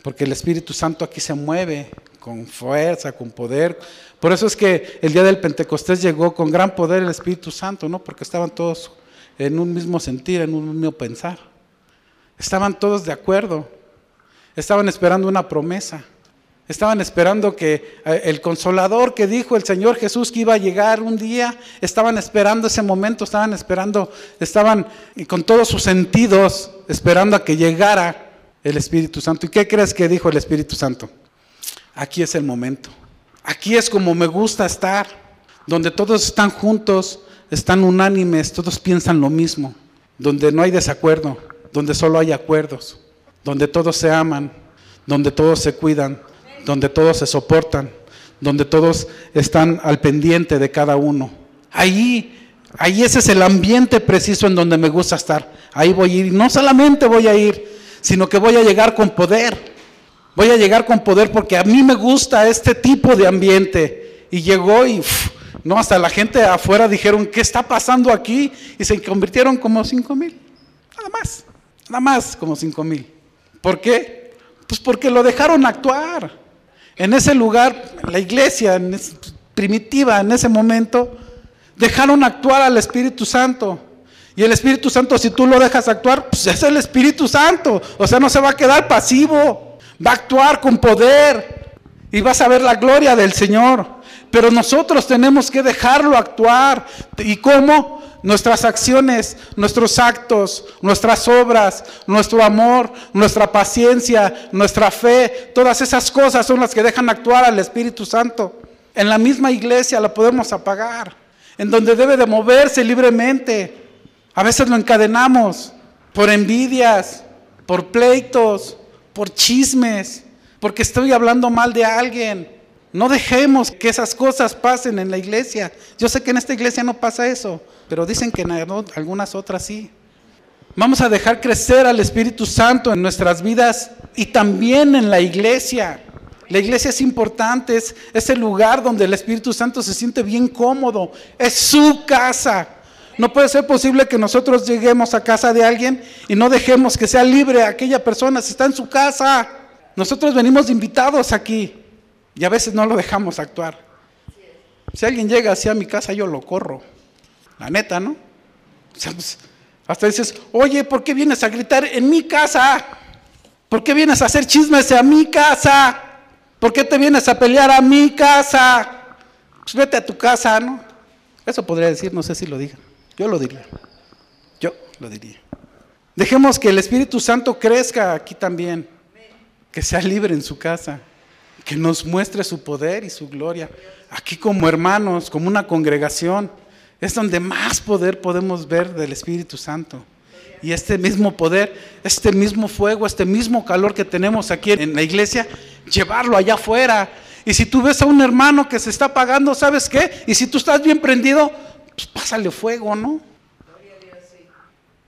porque el Espíritu Santo aquí se mueve con fuerza, con poder. Por eso es que el día del Pentecostés llegó con gran poder el Espíritu Santo, ¿no? Porque estaban todos en un mismo sentir, en un mismo pensar. Estaban todos de acuerdo. Estaban esperando una promesa. Estaban esperando que eh, el consolador que dijo el Señor Jesús que iba a llegar un día, estaban esperando ese momento, estaban esperando, estaban con todos sus sentidos esperando a que llegara el Espíritu Santo. ¿Y qué crees que dijo el Espíritu Santo? Aquí es el momento. Aquí es como me gusta estar, donde todos están juntos, están unánimes, todos piensan lo mismo, donde no hay desacuerdo, donde solo hay acuerdos, donde todos se aman, donde todos se cuidan, donde todos se soportan, donde todos están al pendiente de cada uno. Ahí, ahí ese es el ambiente preciso en donde me gusta estar. Ahí voy a ir. No solamente voy a ir, sino que voy a llegar con poder. Voy a llegar con poder porque a mí me gusta este tipo de ambiente. Y llegó y, no, hasta la gente afuera dijeron, ¿qué está pasando aquí? Y se convirtieron como cinco mil. Nada más, nada más como cinco mil. ¿Por qué? Pues porque lo dejaron actuar. En ese lugar, la iglesia primitiva en ese momento, dejaron actuar al Espíritu Santo. Y el Espíritu Santo, si tú lo dejas actuar, pues es el Espíritu Santo. O sea, no se va a quedar pasivo. Va a actuar con poder. Y vas a ver la gloria del Señor. Pero nosotros tenemos que dejarlo actuar. ¿Y cómo? Nuestras acciones, nuestros actos, nuestras obras, nuestro amor, nuestra paciencia, nuestra fe, todas esas cosas son las que dejan actuar al Espíritu Santo. En la misma iglesia la podemos apagar, en donde debe de moverse libremente. A veces lo encadenamos por envidias, por pleitos, por chismes, porque estoy hablando mal de alguien. No dejemos que esas cosas pasen en la iglesia. Yo sé que en esta iglesia no pasa eso, pero dicen que en algunas otras sí. Vamos a dejar crecer al Espíritu Santo en nuestras vidas y también en la iglesia. La iglesia es importante, es, el lugar donde el Espíritu Santo se siente bien cómodo, es su casa. No puede ser posible que nosotros lleguemos a casa de alguien y no dejemos que sea libre aquella persona si está en su casa. Nosotros venimos invitados aquí. Y a veces no lo dejamos actuar. Si alguien llega hacia mi casa, yo lo corro. La neta, ¿no? Pues, hasta dices, oye, ¿por qué vienes a gritar en mi casa? ¿Por qué vienes a hacer chismes a mi casa? ¿Por qué te vienes a pelear a mi casa? Pues vete a tu casa, ¿no? Eso podría decir, no sé si lo diga. Yo lo diría. Yo lo diría. Dejemos que el Espíritu Santo crezca aquí también. Que sea libre en su casa que nos muestre su poder y su gloria. Aquí como hermanos, como una congregación, es donde más poder podemos ver del Espíritu Santo. Y este mismo poder, este mismo fuego, este mismo calor que tenemos aquí en la iglesia, llevarlo allá afuera. Y si tú ves a un hermano que se está apagando, ¿sabes qué? Y si tú estás bien prendido, pues pásale fuego, ¿no?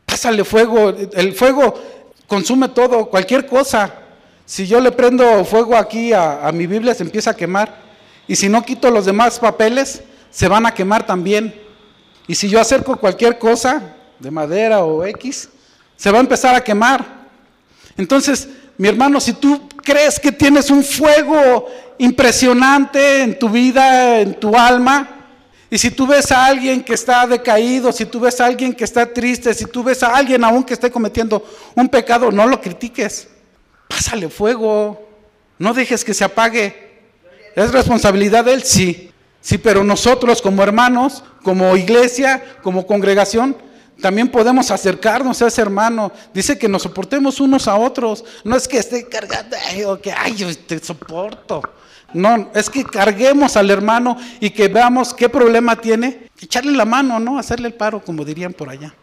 Pásale fuego. El fuego consume todo, cualquier cosa. Si yo le prendo fuego aquí a, mi Biblia, se empieza a quemar. Y si no quito los demás papeles, se van a quemar también. Y si yo acerco cualquier cosa de madera o X, se va a empezar a quemar. Entonces, mi hermano, si tú crees que tienes un fuego impresionante en tu vida, en tu alma, y si tú ves a alguien que está decaído, si tú ves a alguien que está triste, si tú ves a alguien aún que esté cometiendo un pecado, no lo critiques pásale fuego, no dejes que se apague. ¿Es responsabilidad de Él? Sí. Sí, pero nosotros como hermanos, como iglesia, como congregación, también podemos acercarnos a ese hermano. Dice que nos soportemos unos a otros. No es que esté cargando o que, ay, yo te soporto. No, es que carguemos al hermano y que veamos qué problema tiene. Echarle la mano, ¿no? Hacerle el paro, como dirían por allá.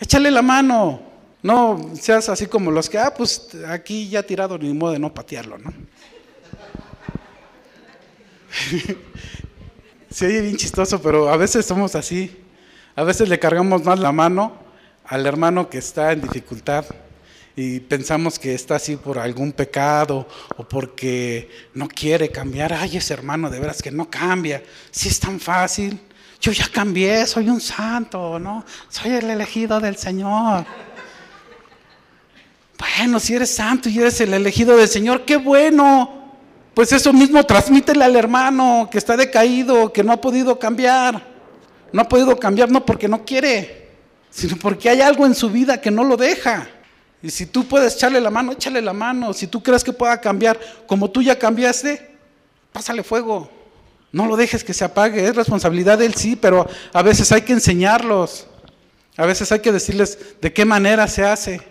Echarle la mano. No seas así como los que, ah, pues aquí ya tirado ni modo de no patearlo, ¿no? *laughs* Se oye bien chistoso, pero a veces somos así. A veces le cargamos más la mano al hermano que está en dificultad y pensamos que está así por algún pecado o porque no quiere cambiar. Ay, ese hermano de veras que no cambia. Si es tan fácil. Yo ya cambié, soy un santo, ¿no? Soy el elegido del Señor. Bueno, si eres santo y eres el elegido del Señor, qué bueno. Pues eso mismo transmítele al hermano que está decaído, que no ha podido cambiar. No ha podido cambiar no porque no quiere, sino porque hay algo en su vida que no lo deja. Y si tú puedes echarle la mano, échale la mano. Si tú crees que pueda cambiar como tú ya cambiaste, pásale fuego. No lo dejes que se apague. Es responsabilidad de él, sí, pero a veces hay que enseñarlos. A veces hay que decirles de qué manera se hace.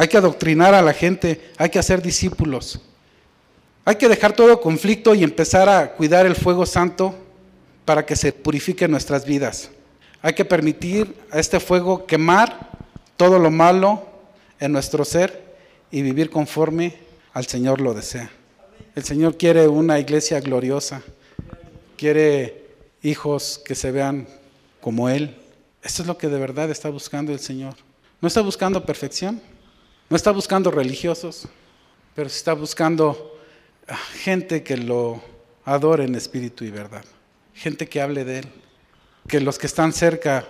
Hay que adoctrinar a la gente, hay que hacer discípulos. Hay que dejar todo conflicto y empezar a cuidar el fuego santo para que se purifique nuestras vidas. Hay que permitir a este fuego quemar todo lo malo en nuestro ser y vivir conforme al Señor lo desea. El Señor quiere una iglesia gloriosa, quiere hijos que se vean como Él. Eso es lo que de verdad está buscando el Señor. No está buscando perfección, no está buscando religiosos, pero está buscando gente que lo adore en espíritu y verdad, gente que hable de Él, que los que están cerca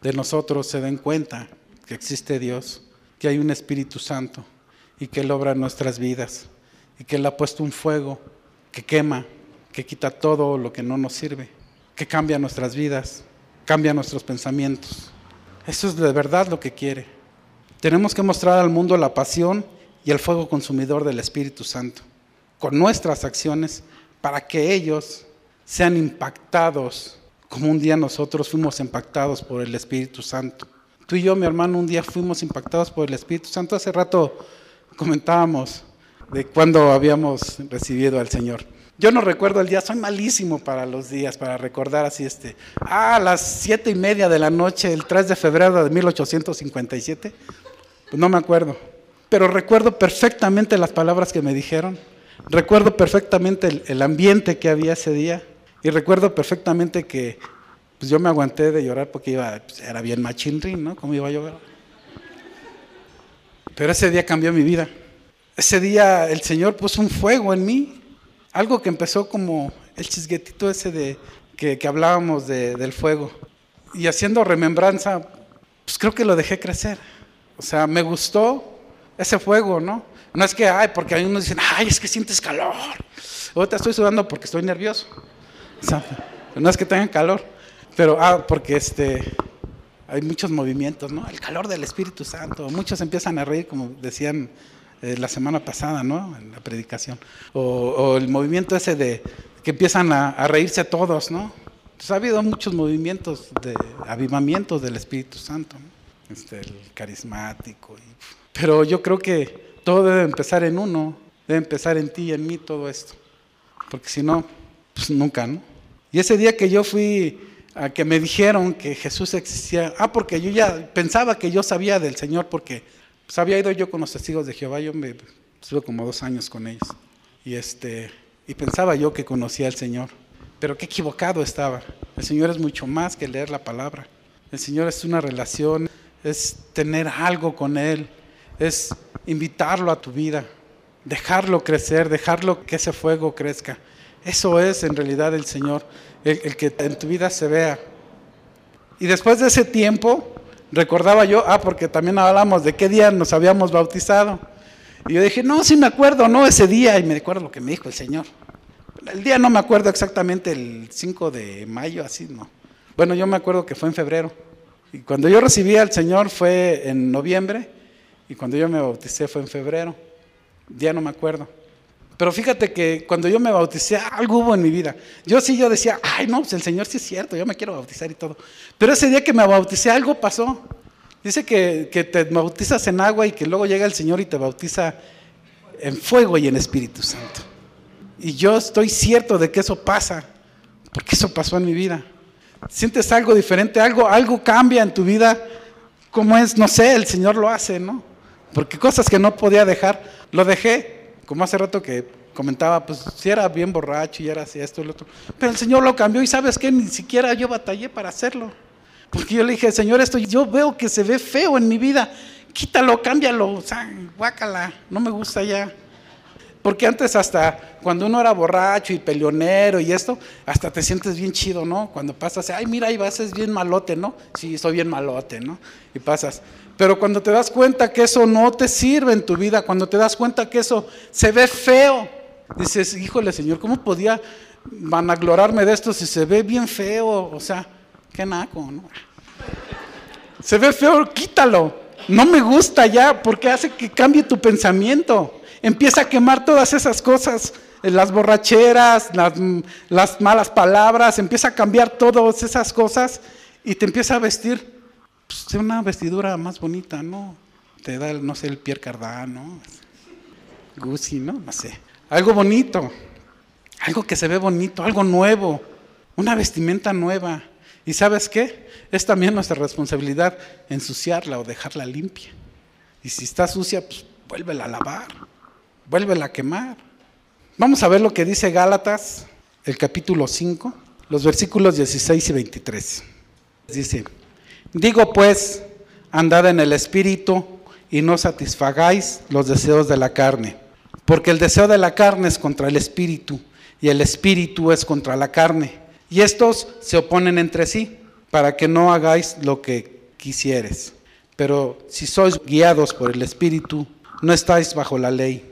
de nosotros se den cuenta que existe Dios, que hay un Espíritu Santo y que Él obra en nuestras vidas y que Él ha puesto un fuego que quema, que quita todo lo que no nos sirve, que cambia nuestras vidas, cambia nuestros pensamientos. Eso es de verdad lo que quiere. Tenemos que mostrar al mundo la pasión y el fuego consumidor del Espíritu Santo con nuestras acciones para que ellos sean impactados como un día nosotros fuimos impactados por el Espíritu Santo. Tú y yo, mi hermano, un día fuimos impactados por el Espíritu Santo. Hace rato comentábamos de cuando habíamos recibido al Señor. Yo no recuerdo el día, soy malísimo para los días, para recordar así este. Ah, a las siete y media de la noche, el 3 de febrero de 1857, pues no me acuerdo. Pero recuerdo perfectamente las palabras que me dijeron, recuerdo perfectamente el, ambiente que había ese día y recuerdo perfectamente que pues yo me aguanté de llorar porque iba, pues, era bien machinrín, ¿no? ¿Cómo iba a llorar? Pero ese día cambió mi vida. Ese día el Señor puso un fuego en mí, algo que empezó como el chisguetito ese de que, hablábamos del fuego. Y haciendo remembranza, pues creo que lo dejé crecer. O sea, me gustó ese fuego, ¿no? No es que, ay, porque hay unos dicen, ay, es que sientes calor. Ahorita estoy sudando porque estoy nervioso. O sea, no es que tengan calor, pero, ah, porque este, hay muchos movimientos, ¿no? El calor del Espíritu Santo. Muchos empiezan a reír, como decían eh, la semana pasada, ¿no? En la predicación. O, el movimiento ese de que empiezan a, reírse todos, ¿no? Entonces ha habido muchos movimientos de avivamientos del Espíritu Santo, ¿no? Este, el carismático. pero yo creo que todo debe empezar en uno, debe empezar en ti y en mí todo esto. Porque si no, pues nunca, ¿no? Y ese día que yo fui a que me dijeron que Jesús existía, ah, porque yo ya pensaba que yo sabía del Señor porque pues había ido yo con los testigos de Jehová, yo me estuve como dos años con ellos. Y, este, y pensaba yo que conocía al Señor. Pero qué equivocado estaba. El Señor es mucho más que leer la palabra. El Señor es una relación, es tener algo con Él, es invitarlo a tu vida, dejarlo crecer, dejarlo que ese fuego crezca. Eso es en realidad el Señor, el, que en tu vida se vea. Y después de ese tiempo, recordaba yo, ah, porque también hablamos de qué día nos habíamos bautizado. Y yo dije, no, sí me acuerdo, no, ese día, y me acuerdo lo que me dijo el Señor. El día no me acuerdo exactamente, el 5 de mayo, así, no. Bueno, yo me acuerdo que fue en febrero. Y cuando yo recibí al Señor fue en noviembre, y cuando yo me bauticé fue en febrero. Día no me acuerdo. Pero fíjate que cuando yo me bauticé, algo hubo en mi vida. Yo sí, yo decía, ay, no, pues el Señor sí es cierto, yo me quiero bautizar y todo. Pero ese día que me bauticé, algo pasó. Dice que, que te bautizas en agua y que luego llega el Señor y te bautiza en fuego y en Espíritu Santo. Y yo estoy cierto de que eso pasa, porque eso pasó en mi vida. Sientes algo diferente, algo, algo cambia en tu vida. ¿Cómo es? No sé, el Señor lo hace, ¿no? Porque cosas que no podía dejar, lo dejé como hace rato que comentaba, pues si era bien borracho y era así, esto y lo otro. Pero el Señor lo cambió y sabes que ni siquiera yo batallé para hacerlo. Porque yo le dije, Señor, esto yo veo que se ve feo en mi vida. Quítalo, cámbialo, o sea, guácala, no me gusta ya. Porque antes hasta cuando uno era borracho y peleonero y esto, hasta te sientes bien chido, ¿no? Cuando pasas, ay, mira, ahí vas, es bien malote, ¿no? Sí, soy bien malote, ¿no? Y pasas. Pero cuando te das cuenta que eso no te sirve en tu vida, cuando te das cuenta que eso se ve feo, dices, híjole Señor, ¿cómo podía vanaglorarme de esto si se ve bien feo? O sea, qué naco, ¿no? Se ve feo, quítalo. No me gusta ya porque hace que cambie tu pensamiento. Empieza a quemar todas esas cosas, las borracheras, las, las malas palabras, empieza a cambiar todas esas cosas y te empieza a vestir pues, una vestidura más bonita, ¿no? Te da, no sé, el Pierre Cardin, ¿no? Gucci, ¿no? No sé. Algo bonito, algo que se ve bonito, algo nuevo, una vestimenta nueva. ¿Y sabes qué? Es también nuestra responsabilidad ensuciarla o dejarla limpia. Y si está sucia, pues vuélvela a lavar. Vuélvela a quemar. Vamos a ver lo que dice Gálatas, el capítulo 5, los versículos 16 y 23. Dice, digo pues, andad en el Espíritu y no satisfagáis los deseos de la carne, porque el deseo de la carne es contra el Espíritu y el Espíritu es contra la carne, y estos se oponen entre sí, para que no hagáis lo que quisieres. Pero si sois guiados por el Espíritu, no estáis bajo la ley.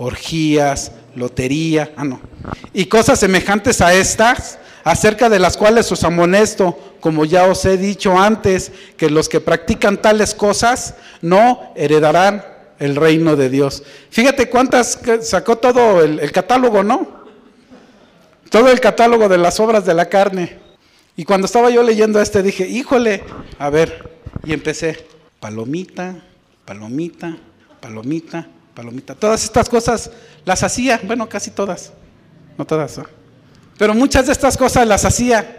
orgías, lotería, ah no, y cosas semejantes a estas, acerca de las cuales os amonesto, como ya os he dicho antes, que los que practican tales cosas no heredarán el reino de Dios. Fíjate cuántas sacó todo el, catálogo, ¿no? Todo el catálogo de las obras de la carne. Y cuando estaba yo leyendo este dije, híjole, a ver, y empecé, palomita, palomita, palomita, palomita. Todas estas cosas las hacía, bueno, casi todas, no todas, ¿no? pero muchas de estas cosas las hacía.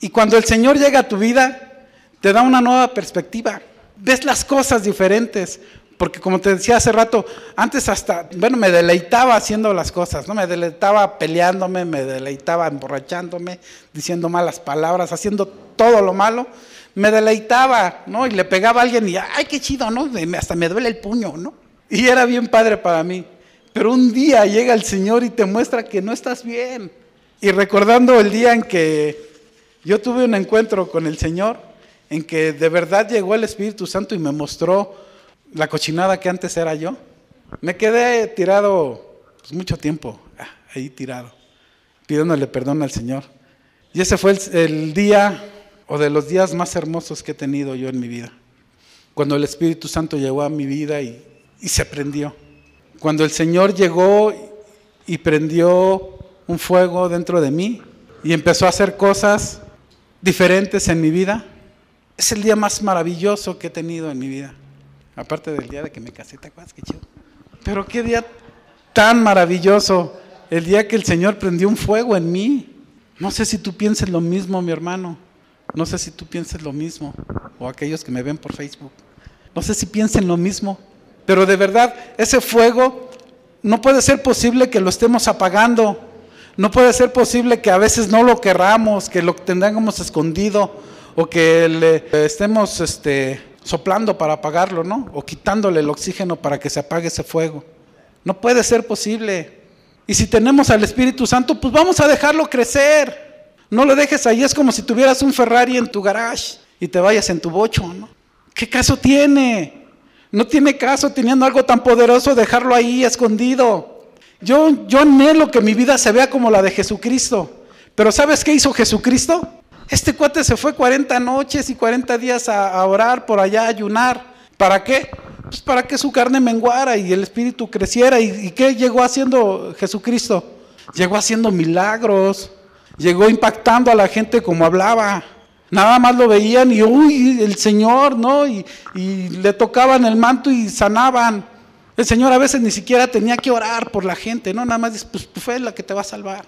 Y cuando el Señor llega a tu vida, te da una nueva perspectiva. Ves las cosas diferentes. Porque como te decía hace rato, antes hasta, bueno, me deleitaba haciendo las cosas, ¿no? Me deleitaba peleándome, me deleitaba emborrachándome, diciendo malas palabras, haciendo todo lo malo. Me deleitaba, ¿no? Y le pegaba a alguien y, ay, qué chido, ¿no? Hasta me duele el puño, ¿no? Y era bien padre para mí. Pero un día llega el Señor y te muestra que no estás bien. Y recordando el día en que yo tuve un encuentro con el Señor, en que de verdad llegó el Espíritu Santo y me mostró la cochinada que antes era yo, me quedé tirado pues, mucho tiempo, ah, ahí tirado, pidiéndole perdón al Señor. Y ese fue el, el día o de los días más hermosos que he tenido yo en mi vida. Cuando el Espíritu Santo llegó a mi vida y y se prendió. Cuando el Señor llegó y prendió un fuego dentro de mí y empezó a hacer cosas diferentes en mi vida, es el día más maravilloso que he tenido en mi vida. Aparte del día de que me casé, ¿te acuerdas? Qué chido. Pero qué día tan maravilloso, el día que el Señor prendió un fuego en mí. No sé si tú pienses lo mismo, mi hermano. No sé si tú pienses lo mismo, o aquellos que me ven por Facebook. No sé si piensen lo mismo. Pero de verdad, ese fuego no puede ser posible que lo estemos apagando. No puede ser posible que a veces no lo querramos, que lo tengamos escondido o que le estemos este, soplando para apagarlo, ¿no? O quitándole el oxígeno para que se apague ese fuego. No puede ser posible. Y si tenemos al Espíritu Santo, pues vamos a dejarlo crecer. No lo dejes ahí, es como si tuvieras un Ferrari en tu garage y te vayas en tu bocho, ¿no? ¿Qué caso tiene? No tiene caso teniendo algo tan poderoso dejarlo ahí escondido. Yo, yo anhelo que mi vida se vea como la de Jesucristo. Pero ¿sabes qué hizo Jesucristo? Este cuate se fue 40 noches y 40 días a, orar por allá, a ayunar. ¿Para qué? Pues para que su carne menguara y el espíritu creciera. ¿Y, ¿Y qué llegó haciendo Jesucristo? Llegó haciendo milagros. Llegó impactando a la gente como hablaba. Nada más lo veían y, uy, el Señor, ¿no? Y, le tocaban el manto y sanaban. El Señor a veces ni siquiera tenía que orar por la gente, ¿no? Nada más dice, pues, pues fue la que te va a salvar.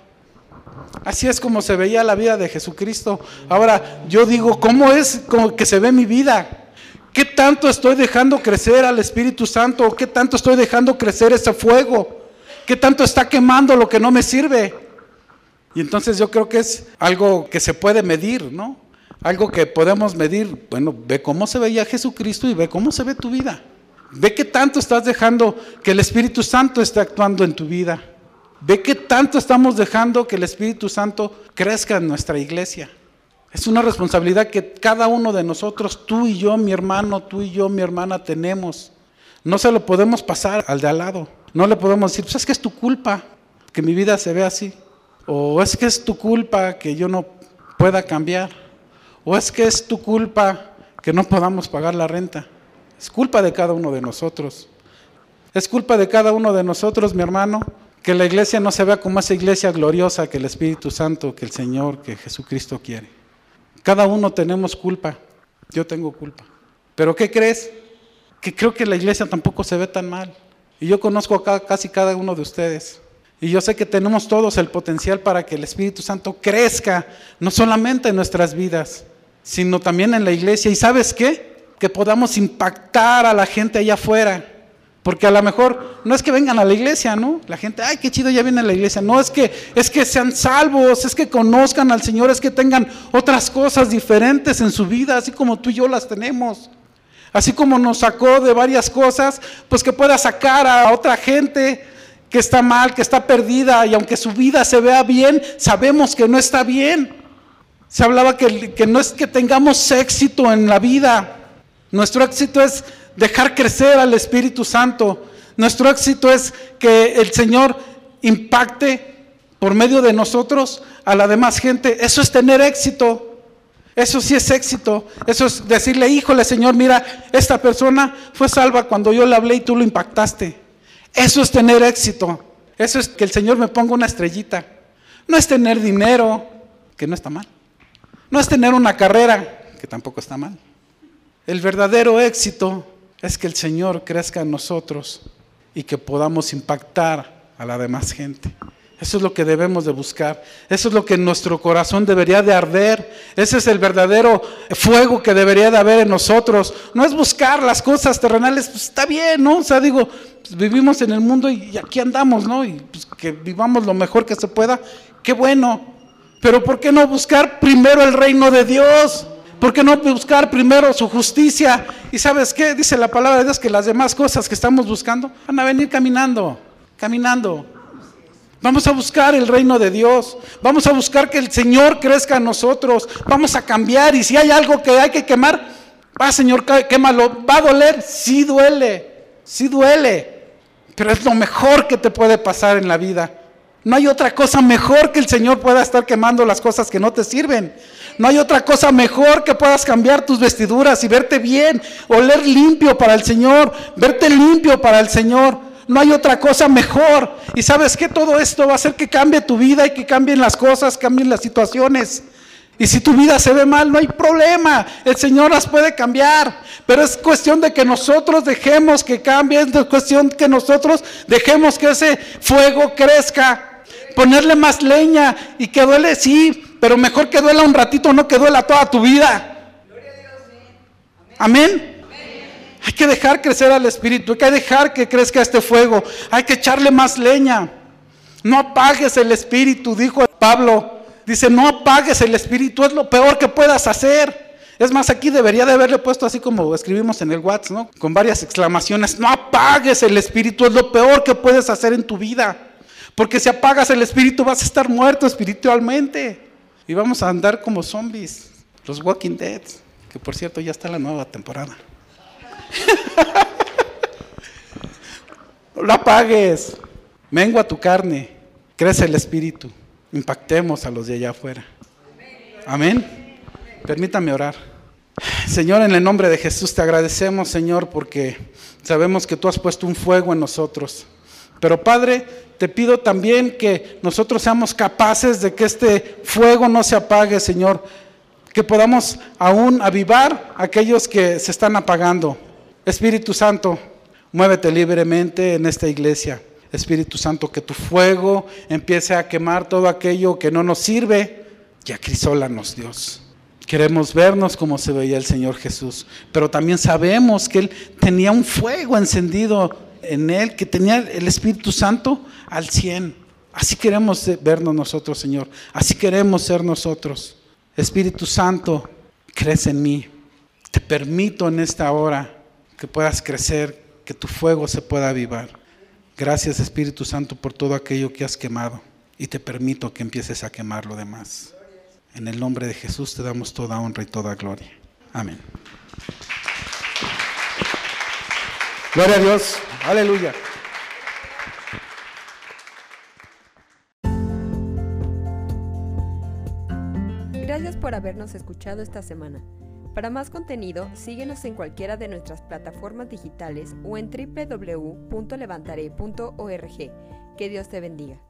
Así es como se veía la vida de Jesucristo. Ahora, yo digo, ¿cómo es como que se ve mi vida? ¿Qué tanto estoy dejando crecer al Espíritu Santo? ¿Qué tanto estoy dejando crecer ese fuego? ¿Qué tanto está quemando lo que no me sirve? Y entonces yo creo que es algo que se puede medir, ¿no? Algo que podemos medir, bueno, ve cómo se veía Jesucristo y ve cómo se ve tu vida. Ve qué tanto estás dejando que el Espíritu Santo esté actuando en tu vida. Ve qué tanto estamos dejando que el Espíritu Santo crezca en nuestra iglesia. Es una responsabilidad que cada uno de nosotros, tú y yo, mi hermano, tú y yo, mi hermana, tenemos. No se lo podemos pasar al de al lado. No le podemos decir, pues es que es tu culpa que mi vida se vea así. O es que es tu culpa que yo no pueda cambiar. ¿O es que es tu culpa que no podamos pagar la renta? Es culpa de cada uno de nosotros. Es culpa de cada uno de nosotros, mi hermano, Que la iglesia no se vea como esa iglesia gloriosa que el Espíritu Santo, que el Señor, que Jesucristo quiere. Cada uno tenemos culpa. Yo tengo culpa. Pero ¿qué crees? Que creo que la iglesia tampoco se ve tan mal. Y yo conozco a casi cada uno de ustedes. Y yo sé que tenemos todos el potencial para que el Espíritu Santo crezca, no solamente en nuestras vidas, sino también en la iglesia. ¿Y sabes qué? Que podamos impactar a la gente allá afuera. Porque a lo mejor no es que vengan a la iglesia, ¿no? La gente, ay, qué chido, ya viene a la iglesia. No, es que, es que sean salvos, es que conozcan al Señor, es que tengan otras cosas diferentes en su vida, así como tú y yo las tenemos. Así como nos sacó de varias cosas, pues que pueda sacar a otra gente que está mal, que está perdida, y aunque su vida se vea bien, sabemos que no está bien. Se hablaba que, no es que tengamos éxito en la vida, nuestro éxito es dejar crecer al Espíritu Santo. Nuestro éxito es que el Señor impacte por medio de nosotros a la demás gente. Eso es tener éxito. Eso sí es éxito. Eso es decirle, híjole Señor, mira, esta persona fue salva cuando yo le hablé y tú lo impactaste. Eso es tener éxito. Eso es que el Señor me ponga una estrellita. No es tener dinero, que no está mal. No es tener una carrera, que tampoco está mal. El verdadero éxito es que el Señor crezca en nosotros y que podamos impactar a la demás gente. Eso es lo que debemos de buscar. Eso es lo que en nuestro corazón debería de arder. Ese es el verdadero fuego que debería de haber en nosotros. No es buscar las cosas terrenales, pues está bien, ¿no? O sea, digo, pues vivimos en el mundo y aquí andamos, ¿no? Y pues que vivamos lo mejor que se pueda. Qué bueno. Pero ¿por qué no buscar primero el reino de Dios? ¿Por qué no buscar primero su justicia? Y sabes qué? Dice la palabra de Dios que las demás cosas que estamos buscando van a venir caminando, caminando. Vamos a buscar el reino de Dios. Vamos a buscar que el Señor crezca en nosotros. Vamos a cambiar. Y si hay algo que hay que quemar, va Señor, quémalo. ¿Va a doler? Sí duele. Sí duele. Pero es lo mejor que te puede pasar en la vida. No hay otra cosa mejor que el Señor pueda estar quemando las cosas que no te sirven. No hay otra cosa mejor que puedas cambiar tus vestiduras y verte bien, oler limpio para el Señor, verte limpio para el Señor. No hay otra cosa mejor. Y sabes que todo esto va a hacer que cambie tu vida y que cambien las cosas, cambien las situaciones. Y si tu vida se ve mal, no hay problema. El Señor las puede cambiar. Pero es cuestión de que nosotros dejemos que cambie. Es cuestión que nosotros dejemos que ese fuego crezca. Ponerle más leña y que duele, sí, pero mejor que duela un ratito, no que duela toda tu vida. Amén. Hay que dejar crecer al Espíritu, hay que dejar que crezca este fuego, hay que echarle más leña. No apagues el Espíritu, dijo Pablo. Dice, no apagues el Espíritu, es lo peor que puedas hacer. Es más, aquí debería de haberle puesto así como escribimos en el WhatsApp, ¿no? Con varias exclamaciones. No apagues el Espíritu, es lo peor que puedes hacer en tu vida. Porque si apagas el Espíritu vas a estar muerto espiritualmente. Y vamos a andar como zombies, los Walking Dead, que por cierto ya está la nueva temporada. *laughs* no apagues, mengua tu carne, crece el espíritu, impactemos a los de allá afuera. Amén. Permítame orar. Señor, en el nombre de Jesús te agradecemos, Señor, porque sabemos que tú has puesto un fuego en nosotros. Pero Padre, te pido también que nosotros seamos capaces de que este fuego no se apague, Señor, que podamos aún avivar aquellos que se están apagando. Espíritu Santo, muévete libremente en esta iglesia. Espíritu Santo, que tu fuego empiece a quemar todo aquello que no nos sirve y acrisólanos, Dios. Queremos vernos como se veía el Señor Jesús, pero también sabemos que Él tenía un fuego encendido en Él, que tenía el Espíritu Santo al 100. Así queremos vernos nosotros, Señor. Así queremos ser nosotros. Espíritu Santo, crece en mí. Te permito en esta hora que puedas crecer, que tu fuego se pueda avivar. Gracias Espíritu Santo por todo aquello que has quemado y te permito que empieces a quemar lo demás. En el nombre de Jesús te damos toda honra y toda gloria. Amén. Gloria a Dios. Aleluya. Gracias por habernos escuchado esta semana. Para más contenido, síguenos en cualquiera de nuestras plataformas digitales o en www.levantaré.org Que Dios te bendiga.